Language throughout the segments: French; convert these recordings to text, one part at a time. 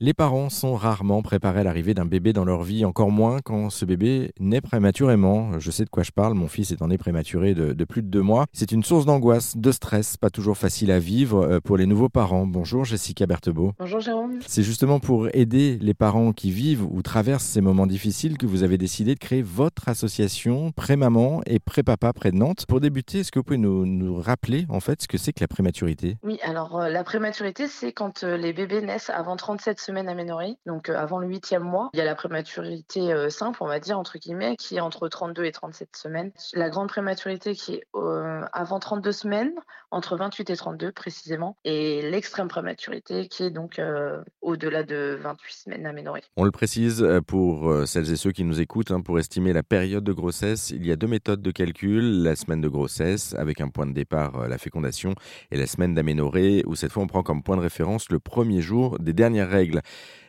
Les parents sont rarement préparés à l'arrivée d'un bébé dans leur vie, encore moins quand ce bébé naît prématurément. Je sais de quoi je parle, mon fils étant né prématuré de, de plus de deux mois. C'est une source d'angoisse, de stress, pas toujours facile à vivre euh, pour les nouveaux parents. Bonjour Jessica Berthebeau. Bonjour Jérôme. C'est justement pour aider les parents qui vivent ou traversent ces moments difficiles que vous avez décidé de créer votre association Pré-Maman et Pré-Papa près de Nantes. Pour débuter, est-ce que vous pouvez nous, nous rappeler en fait ce que c'est que la prématurité? Oui, alors euh, la prématurité, c'est quand euh, les bébés naissent avant 37 semaines aménorrhées, donc euh, avant le huitième mois. Il y a la prématurité euh, simple, on va dire, entre guillemets, qui est entre 32 et 37 semaines. La grande prématurité qui est euh, avant 32 semaines, entre 28 et 32 précisément. Et l'extrême prématurité qui est donc au-delà de 28 semaines aménorrhées. On le précise pour celles et ceux qui nous écoutent, hein, pour estimer la période de grossesse, il y a deux méthodes de calcul. La semaine de grossesse, avec un point de départ, la fécondation, et la semaine d'aménorrhée, où cette fois on prend comme point de référence le premier jour des dernières règles.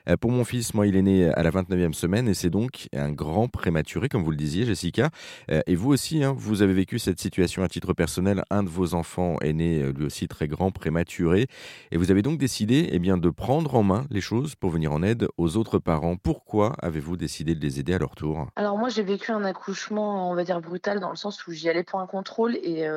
Euh, Pour mon fils, moi, il est né à la 29e semaine et c'est donc un grand prématuré, comme vous le disiez, Jessica. Euh, Et vous aussi, hein, vous avez vécu cette situation à titre personnel. Un de vos enfants est né euh, lui aussi très grand, prématuré. Et vous avez donc décidé eh bien, de prendre en main les choses pour venir en aide aux autres parents. Pourquoi avez-vous décidé de les aider à leur tour? Alors moi j'ai vécu un accouchement on va dire brutal dans le sens où j'y allais pour un contrôle et,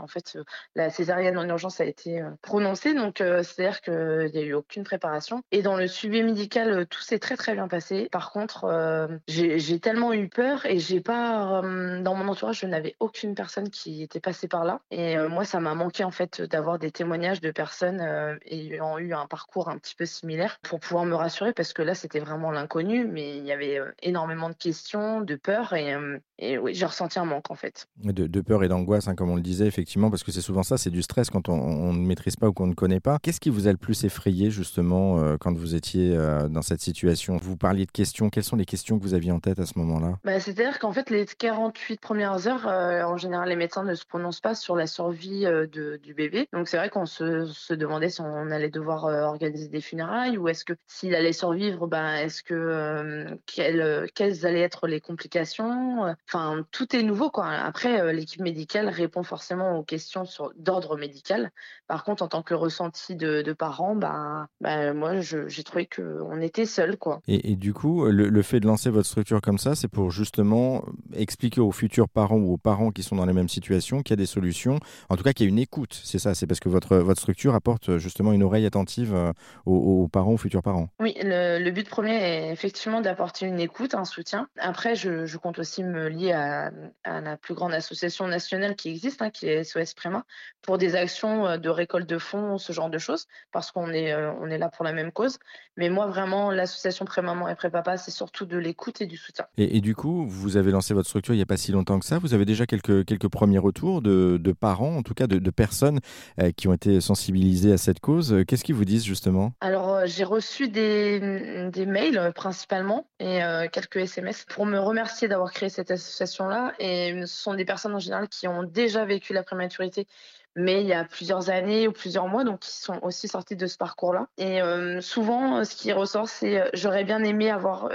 en fait la césarienne en urgence a été prononcée donc c'est-à-dire qu'il n'y a eu aucune préparation dans le suivi médical euh, tout s'est très très bien passé. Par contre euh, j'ai tellement eu peur et j'ai pas euh, dans mon entourage je n'avais aucune personne qui était passée par là et moi ça m'a manqué en fait d'avoir des témoignages de personnes ayant eu un parcours un petit peu similaire pour pouvoir me rassurer parce que là c'était vraiment l'inconnu mais il y avait énormément de questions, de peur et, et oui j'ai ressenti un manque en fait. de, peur et d'angoisse, hein, comme on le disait, effectivement, parce que c'est souvent ça, c'est du stress quand on, on ne maîtrise pas ou qu'on ne connaît pas. Qu'est-ce qui vous a le plus effrayé, justement, euh, vous étiez euh, dans cette situation Vous parliez de questions. Quelles sont les questions que vous aviez en tête à ce moment-là? Bah, C'est-à-dire qu'en fait, les 48 premières heures, euh, en général, les médecins ne se prononcent pas sur la survie euh, du bébé. Donc, c'est vrai qu'on se, demandait si on allait devoir organiser des funérailles ou est-ce que s'il allait survivre, ben, est-ce que quelles, allaient être les complications? Enfin, tout est nouveau. Après, l'équipe médicale répond forcément aux questions d'ordre médical. Par contre, en tant que ressenti de, de parents, ben, ben, moi, je- j'ai trouvé qu'on était seuls, quoi. et, et du coup, le, le fait de lancer votre structure comme ça, c'est pour justement expliquer aux futurs parents ou aux parents qui sont dans les mêmes situations qu'il y a des solutions, en tout cas qu'il y a une écoute. C'est ça, c'est parce que votre, votre structure apporte justement une oreille attentive euh, aux, aux parents, aux futurs parents. Oui, le, le but premier est effectivement d'apporter une écoute, un soutien. Après, je, je compte aussi me lier à, à la plus grande association nationale qui existe, hein, qui est SOS Préma, pour des actions euh, de récolte de fonds, ce genre de choses, parce qu'on est, euh, on est là pour la même cause. Mais moi, vraiment, l'association Pré-Maman et Pré-Papa, c'est surtout de l'écoute et du soutien. Et, et du coup, vous avez lancé votre structure il n'y a pas si longtemps que ça. Vous avez déjà quelques, quelques premiers retours de, de parents, en tout cas de, de personnes euh, qui ont été sensibilisées à cette cause. Euh, Qu'est-ce qu'ils vous disent justement? Alors, euh, j'ai reçu des, des mails euh, principalement et quelques SMS pour me remercier d'avoir créé cette association-là. Et ce sont des personnes en général qui ont déjà vécu la prématurité, mais il y a plusieurs années ou plusieurs mois, donc qui sont aussi sortis de ce parcours-là. Et euh, souvent, euh, ce qui ressort, c'est euh, j'aurais bien aimé avoir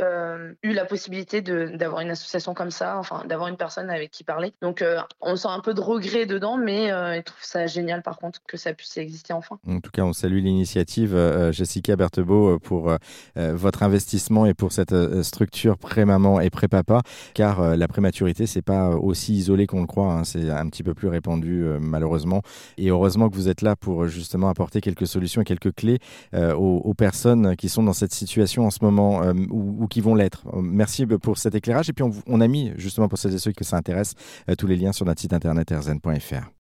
eu la possibilité d'avoir une association comme ça, enfin d'avoir une personne avec qui parler. Donc, on sent un peu de regret dedans, mais ils trouvent ça génial par contre que ça puisse exister enfin. En tout cas, on salue l'initiative, Jessica Berthebeau, pour votre investissement et pour cette structure pré-maman et pré-papa, car la prématurité, c'est pas aussi isolé qu'on le croit. hein. C'est un petit peu plus répandu, malheureusement. Et heureusement que vous êtes là pour euh, justement apporter quelques solutions et quelques clés euh, aux, personnes qui sont dans cette situation en ce moment euh, ou, qui vont l'être. Merci pour cet éclairage. Et puis, on, a mis, justement pour celles et ceux que ça intéresse, tous les liens sur notre site internet rzn.fr.